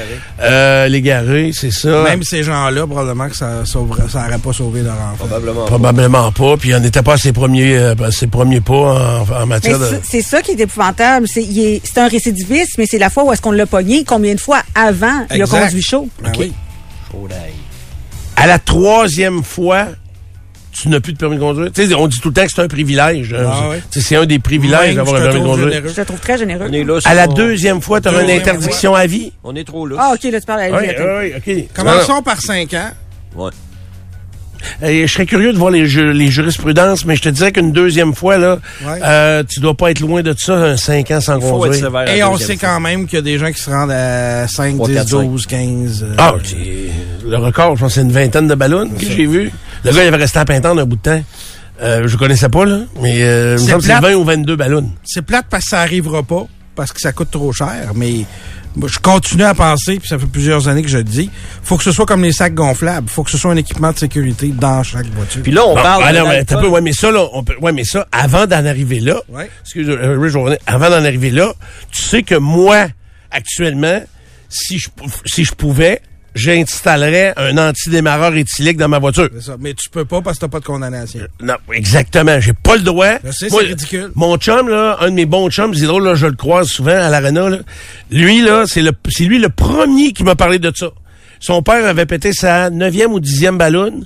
Euh, les garés, c'est ça. Même ces gens-là, probablement que ça sauverait- ça n'aurait pas sauvé leur enfant. Probablement. Probablement pas. Puis on n'était pas à ses premiers, euh, ses premiers pas en, en Mais matière de... c'est- c'est ça qui est épouvantable. C'est il est- c'est un récidiviste, mais c'est la fois où est-ce qu'on l'a pogné. Combien de fois avant il a conduit chaud? Ben oui. À la troisième fois, tu n'as plus de permis de conduire. Tu sais, on dit tout le temps que c'est un privilège. hein. Ah ouais. C'est un des privilèges d'avoir un te permis de conduire. généreux. Je le trouve très généreux. On est là, À la deuxième fois, tu auras une interdiction à vie. On est trop là. Ah, OK, là, tu parles à OK. Commençons par 5 ans. Ouais. Euh, je serais curieux de voir les, ju- les jurisprudences, mais je te dirais qu'une deuxième fois, là, Ouais. euh, tu dois pas être loin de ça, un 5 ans sans conduire. Et la on sait fois. quand même qu'il y a des gens qui se rendent à 5, Trois, 10, quatre, cinq. 12, 15. euh, Ah, c'est- le record, je pense que c'est une vingtaine de ballons que j'ai vu. Le gars, il avait resté à Pintendre un bout de temps. Euh, je connaissais pas, là, mais euh, il me C'est semble que c'est plate. 20 ou 22 ballons. C'est plate parce que ça arrivera pas, parce que ça coûte trop cher, mais moi, je continue à penser, puis ça fait plusieurs années que je le dis, faut que ce soit comme les sacs gonflables, faut que ce soit un équipement de sécurité dans chaque voiture. Puis là, on Bon, parle ah de peu, ouais, mais ça, là, on peut, ouais, mais ça, avant d'en arriver là, Ouais. excuse, euh, Rich, je vais revenir. avant d'en arriver là, tu sais que moi, actuellement, si je, si je pouvais, j'installerais un antidémarreur éthylique dans ma voiture. C'est ça. Mais tu peux pas parce que t'as pas de condamnation. Non, exactement. J'ai pas le droit. Je sais, Moi, c'est ridicule. Mon chum, là, un de mes bons chums, c'est drôle, là, je le croise souvent à l'arena, là. Lui, là, c'est le, c'est lui le premier qui m'a parlé de ça. Son père avait pété sa neuvième ou dixième ballon.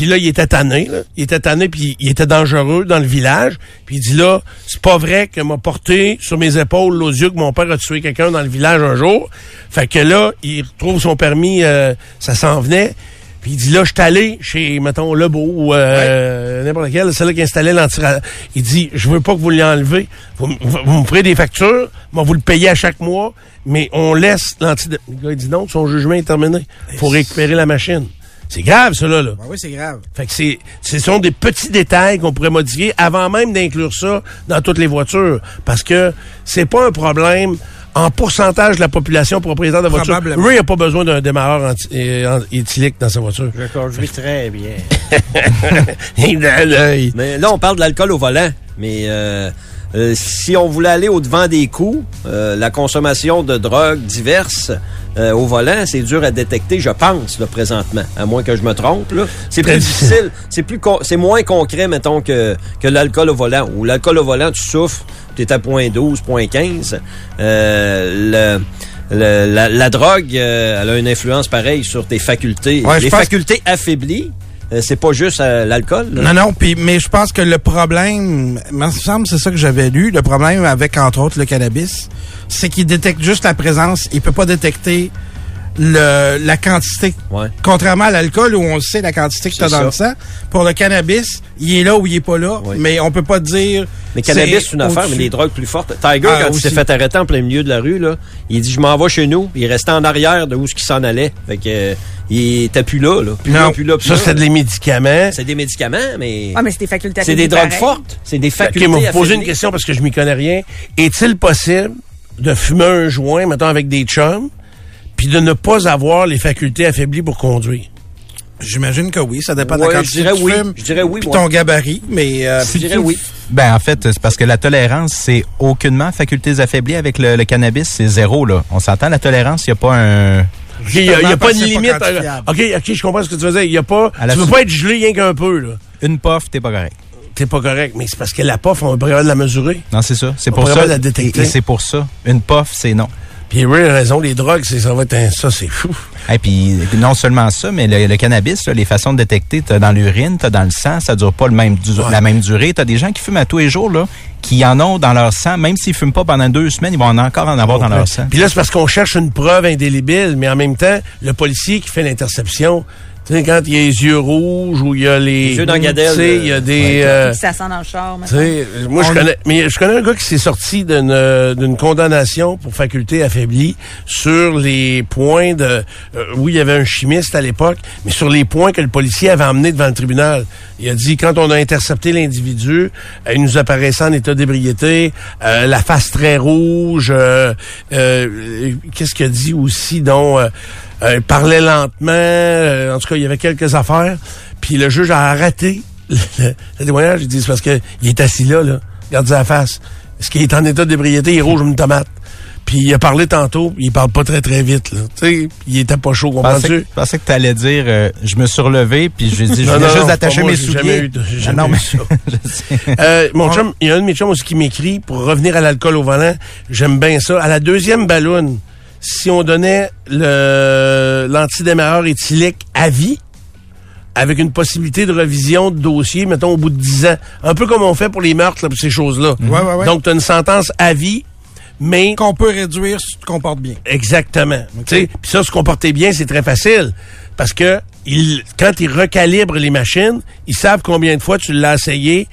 Puis là, il était tanné, là. Il était tanné, puis il était dangereux dans le village. Puis il dit là, c'est pas vrai que m'a porté sur mes épaules aux yeux que mon père a tué quelqu'un dans le village un jour. Fait que là, il retrouve son permis, euh, ça s'en venait. Puis il dit là, je suis allé chez, mettons, Lebeau ou euh, n'importe lequel, c'est là qui installait l'antira. Il dit, je veux pas que vous l'enlevez. Vous, vous me ferez des factures, moi vous le payez à chaque mois, mais on laisse l'anti. Le gars il dit non, son jugement est terminé. Faut récupérer la machine. C'est grave, ça là. là. Ben oui, c'est grave. Fait que c'est, ce sont des petits détails qu'on pourrait modifier avant même d'inclure ça dans toutes les voitures. Parce que c'est pas un problème en pourcentage de la population propriétaire de voiture. Probablement. Ray n'a pas besoin d'un démarreur anti- euh, éthylique dans sa voiture. Je conduis très bien. Il a l'œil. Mais là, on parle de l'alcool au volant. Mais euh, euh, si on voulait aller au-devant des coups, euh, la consommation de drogues diverses euh, au volant, c'est dur à détecter, je pense, là, présentement. À moins que je me trompe. là. C'est plus difficile. C'est plus con- c'est moins concret, mettons, que, que l'alcool au volant. Ou l'alcool au volant, tu souffres, tu es à point 12, point 15. Euh, le- le- la, la drogue, euh, elle a une influence pareille sur tes facultés. Ouais, Les facultés affaiblies, c'est pas juste euh, l'alcool. Non, non, puis mais je pense que le problème, me semble c'est ça que j'avais lu, le problème avec, entre autres, le cannabis, c'est qu'il détecte juste la présence, il peut pas détecter le, la quantité. Ouais. Contrairement à l'alcool où on sait la quantité que tu as C'est dans le ça. sang, pour le cannabis, il est là ou il est pas là, Oui. mais on peut pas dire... Mais cannabis, c'est une affaire, mais les drogues plus fortes. Tiger, Ah, quand il s'est fait arrêter en plein milieu de la rue, là, il dit, je m'en vais chez nous. Il restait en arrière de où ce qu'il s'en allait. Fait que, euh, il était plus là, là. Plus là, Non, plus là, plus ça c'était des médicaments. C'est des médicaments, mais Ah, mais c'est des facultés c'est des drogues fortes. C'est des Ok, facultés mais vous posez une question parce que je m'y connais rien. Est-il possible de fumer un joint, mettons, avec des chums, puis de ne pas avoir les facultés affaiblies pour conduire? J'imagine que oui, ça dépend de la je quantité dirais que tu oui. fumes, Je dirais oui, puis ton gabarit, mais... euh, Je dirais oui. Ben, en fait, c'est parce que la tolérance, c'est aucunement facultés affaiblies avec le, le cannabis, c'est zéro, là. On s'entend, la tolérance, il n'y a pas un... Il n'y a, pas de pas limite. quantifiable. OK, OK, je comprends ce que tu veux dire. Il y a pas, tu veux su- pas être gelé rien qu'un peu, là. Une puff, t'es pas correct. T'es pas correct. Mais c'est parce que la puff, on pourrait de la mesurer. Non, c'est ça. C'est On pour ça. pas la détecter. Et, et c'est pour ça. Une puff, c'est non. Puis a raison, les drogues, c'est, ça va être un, ça, c'est fou. Et puis, non seulement ça, mais le, le cannabis, là, les façons de détecter, t'as dans l'urine, t'as dans le sang, ça dure pas le même du- la même durée. T'as des gens qui fument à tous les jours, là, qui en ont dans leur sang, même s'ils fument pas pendant deux semaines, ils vont en encore en avoir dans leur sang. Puis là, c'est parce qu'on cherche une preuve indélébile, mais en même temps, le policier qui fait l'interception, Tu sais, quand il y a les yeux rouges ou il y a les... Les yeux d'Angadel, Tu sais, il y a des... Puis euh, ça sent dans le char. tu sais, moi, je connais, mais je connais un gars qui s'est sorti d'une euh, d'une condamnation pour faculté affaiblie sur les points de, euh, oui, il y avait un chimiste à l'époque, mais sur les points que le policier avait emmenés devant le tribunal. Il a dit quand on a intercepté l'individu, euh, il nous apparaissait en état d'ébriété, euh, la face très rouge. euh, euh, Qu'est-ce qu'il a dit aussi dont euh, il parlait lentement. euh, en tout cas, il y avait quelques affaires. Puis le juge a raté le, le témoignage. Il dit c'est parce que il est assis là, là. Regarde sa face. Est-ce qu'il est en état d'ébriété? Il est rouge comme une tomate. Puis il a parlé tantôt, il parle pas très très vite. Là. Tu sais, il était pas chaud, comprends-tu? que- je pensais que tu allais dire euh, je me suis relevé puis j'ai dit je non, juste moi, mes souliers. jamais eu- j'ai Ah non, mais. Euh, mon chum, il y a un de mes chums aussi qui m'écrit pour revenir à l'alcool au volant. J'aime bien ça. À la deuxième balloune, si on donnait le l'antidémarreur éthylique à vie, avec une possibilité de revision de dossier, mettons, au bout de 10 ans. Un peu comme on fait pour les meurtres, là, pour ces choses-là. Ouais, ouais, ouais. Donc, tu as une sentence à vie, mais... Qu'on peut réduire si tu te comportes bien. Exactement. Tu sais, Puis ça, se comporter bien, c'est très facile. Parce que il, quand ils recalibrent les machines, ils savent combien de fois tu l'as essayé